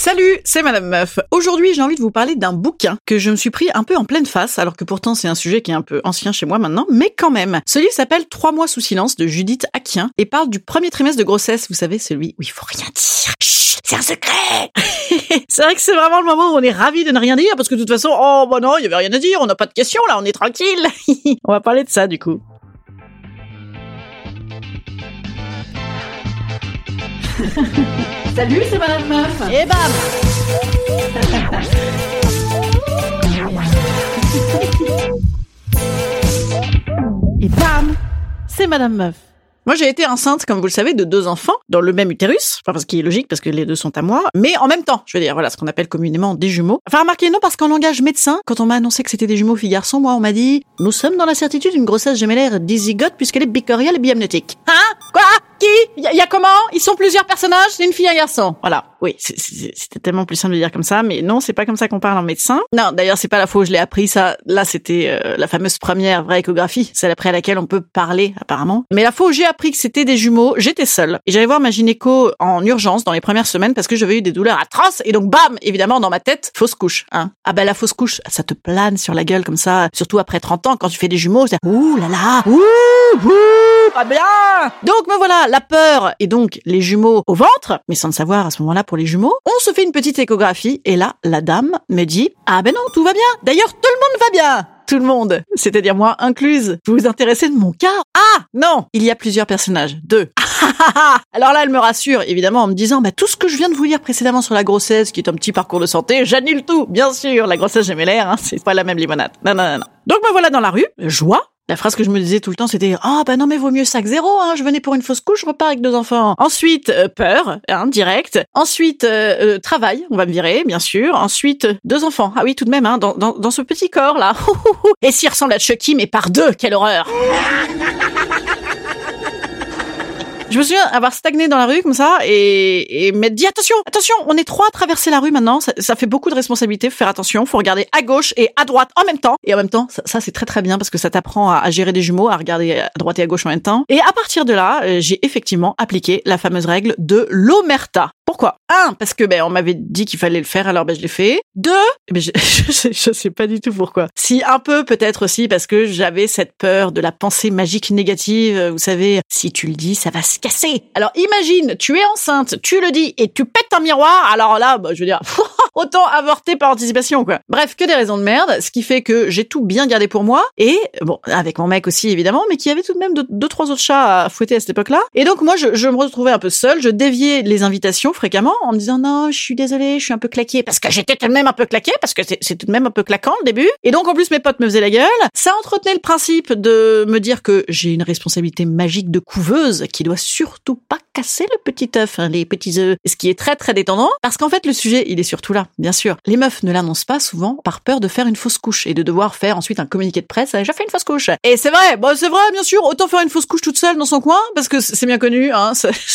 Salut, c'est Madame Meuf. Aujourd'hui, j'ai envie de vous parler d'un bouquin que je me suis pris un peu en pleine face, alors que pourtant c'est un sujet qui est un peu ancien chez moi maintenant, mais quand même. Ce livre s'appelle Trois mois sous silence de Judith Aquien et parle du premier trimestre de grossesse, vous savez, celui où il faut rien dire. C'est un secret. c'est vrai que c'est vraiment le moment où on est ravi de ne rien dire, parce que de toute façon, oh bah non, il y avait rien à dire, on n'a pas de questions là, on est tranquille. on va parler de ça du coup. Salut, c'est Madame Meuf. Et bam Et bam C'est Madame Meuf. Moi, j'ai été enceinte, comme vous le savez, de deux enfants dans le même utérus. Enfin, ce qui est logique, parce que les deux sont à moi. Mais en même temps, je veux dire, voilà, ce qu'on appelle communément des jumeaux. Enfin, remarquez, non, parce qu'en langage médecin, quand on m'a annoncé que c'était des jumeaux filles-garçons, moi, on m'a dit, nous sommes dans la certitude d'une grossesse gémellaire dizygote puisqu'elle est bicoriale et biamnétique. Hein? Quoi? Qui Il y, a comment Ils sont plusieurs personnages, c'est une fille et un garçon. Voilà. Oui, c'était tellement plus simple de dire comme ça, mais non, c'est pas comme ça qu'on parle en médecin. Non, d'ailleurs, c'est pas la fois où je l'ai appris, ça. Là, c'était euh, la fameuse première vraie échographie, celle après laquelle on peut parler, apparemment. Mais la fois où j'ai appris que c'était des jumeaux, j'étais seule. Et j'allais voir ma gynéco en urgence dans les premières semaines parce que j'avais eu des douleurs atroces. Et donc, bam, évidemment, dans ma tête, fausse couche. Hein. Ah ben, la fausse couche, ça te plane sur la gueule comme ça, surtout après 30 ans, quand tu fais des jumeaux, ouh là là, ouh, ouh, pas bien. Donc, me voilà, la peur et donc les jumeaux au ventre, mais sans le savoir à ce moment-là pour les jumeaux, on se fait une petite échographie et là, la dame me dit ah ben non, tout va bien. D'ailleurs, tout le monde va bien. Tout le monde, c'est-à-dire moi incluse. Vous vous intéressez de mon cas? Ah non, il y a plusieurs personnages. Deux. Alors là, elle me rassure, évidemment, en me disant, bah, tout ce que je viens de vous dire précédemment sur la grossesse, qui est un petit parcours de santé, j'annule tout, bien sûr. La grossesse gémellaire, hein, c'est pas la même limonade. Non, non, non, non. Donc me voilà dans la rue, joie. La phrase que je me disais tout le temps, c'était ah bah non mais vaut mieux ça que zéro. Hein. Je venais pour une fausse couche, je repars avec deux enfants. Ensuite euh, peur, hein, direct. Ensuite euh, euh, travail, on va me virer, bien sûr. Ensuite deux enfants. Ah oui tout de même, hein, dans, dans, dans ce petit corps là. Et s'il ressemble à Chucky, mais par deux, quelle horreur. Je me souviens avoir stagné dans la rue comme ça et, et m'être dit attention, attention, on est trois à traverser la rue maintenant. Ça, fait beaucoup de responsabilités. Faire attention. Faut regarder à gauche et à droite en même temps. Et en même temps, ça, c'est très très bien parce que ça t'apprend à, à gérer des jumeaux, à regarder à droite et à gauche en même temps. Et à partir de là, euh, j'ai effectivement appliqué la fameuse règle de l'omerta. Pourquoi? Un, parce que ben on m'avait dit qu'il fallait le faire, alors ben je l'ai fait. Deux, eh ben, je, je, sais, pas du tout pourquoi. Si un peu peut-être aussi parce que j'avais cette peur de la pensée magique négative. euh, Vous savez, si tu le dis, ça va se casser. Alors imagine, tu es enceinte, tu le dis et tu pètes un miroir. Alors là, bah, je veux dire, autant avorter par anticipation quoi. Bref, que des raisons de merde, ce qui fait que j'ai tout bien gardé pour moi et bon avec mon mec aussi évidemment, mais qui avait tout de même deux, deux trois autres chats à fouetter à cette époque-là. Et donc moi je, me retrouvais un peu seule, je déviais les invitations fréquemment en me disant non, je suis désolée, je suis un peu claquée parce que j'étais tout de même un peu claquée parce que c'est c'est tout de même un peu claquant le début. Et donc en plus mes potes me faisaient la gueule. Ça entretenait le principe de me dire que j'ai une responsabilité magique de couveuse qui doit surtout pas casser le petit œuf, hein, les petits œufs, ce qui est très très détendant parce qu'en fait le sujet il est surtout là, bien sûr. Les meufs ne l'annoncent pas souvent par peur de faire une fausse couche et de devoir faire ensuite un communiqué de presse. J'ai fait une fausse couche. Et c'est vrai, bon c'est vrai bien sûr, autant faire une fausse couche toute seule dans son coin parce que c'est bien connu, hein,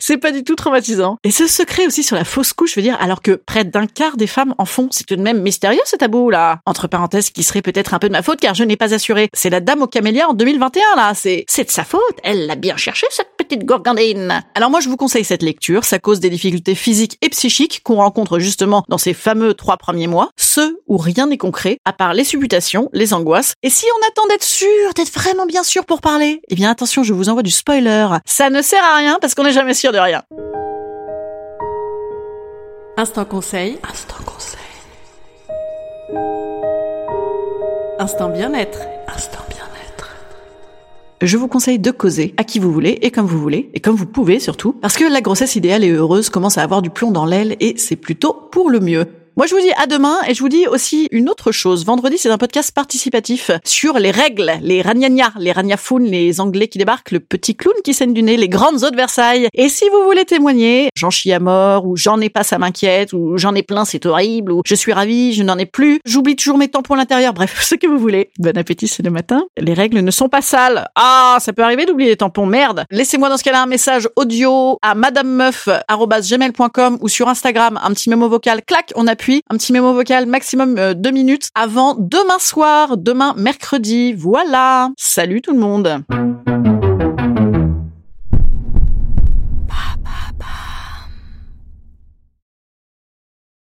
c'est- pas du tout traumatisant. Et ce secret aussi sur la fausse couche, je veux dire, alors que près d'un quart des femmes en font, c'est tout de même mystérieux ce tabou là. Entre parenthèses, qui serait peut-être un peu de ma faute car je n'ai pas assuré. C'est la dame au camélia en 2021 là, c'est c'est de sa faute. Elle l'a bien cherché cette petite gourgandine. Alors moi, je vous conseille cette lecture. Ça cause des difficultés physiques et psychiques qu'on rencontre justement dans ces fameux trois premiers mois, ceux où rien n'est concret, à part les supputations, les angoisses. Et si on attend d'être sûr, d'être vraiment bien sûr pour parler, eh bien attention, je vous envoie du spoiler. Ça ne sert à rien parce qu'on n'est jamais sûr de rien. Instant conseil. Instant conseil. Instant bien-être. Instant bien-être. Je vous conseille de causer à qui vous voulez et comme vous voulez et comme vous pouvez surtout parce que la grossesse idéale et heureuse commence à avoir du plomb dans l'aile et c'est plutôt pour le mieux. Moi, je vous dis à demain et je vous dis aussi une autre chose. Vendredi, c'est un podcast participatif sur les règles, les ragnagnas, les ragnafounes, les Anglais qui débarquent, le petit clown qui saigne du nez, les grandes eaux de Versailles. Et si vous voulez témoigner, j'en chie à mort, ou j'en ai pas, ça m'inquiète, ou j'en ai plein, c'est horrible, ou je suis ravie, je n'en ai plus, j'oublie toujours mes tampons à l'intérieur, bref, ce que vous voulez. Bon appétit, c'est le matin. Les règles ne sont pas sales. Ah, ça peut arriver d'oublier les tampons, merde. Laissez-moi dans ce cas-là un message audio à madamemeuf.com ou sur Instagram, un petit mémo vocal, clac, on appuie un petit mémo vocal maximum euh, deux minutes avant demain soir, demain mercredi. Voilà. Salut tout le monde.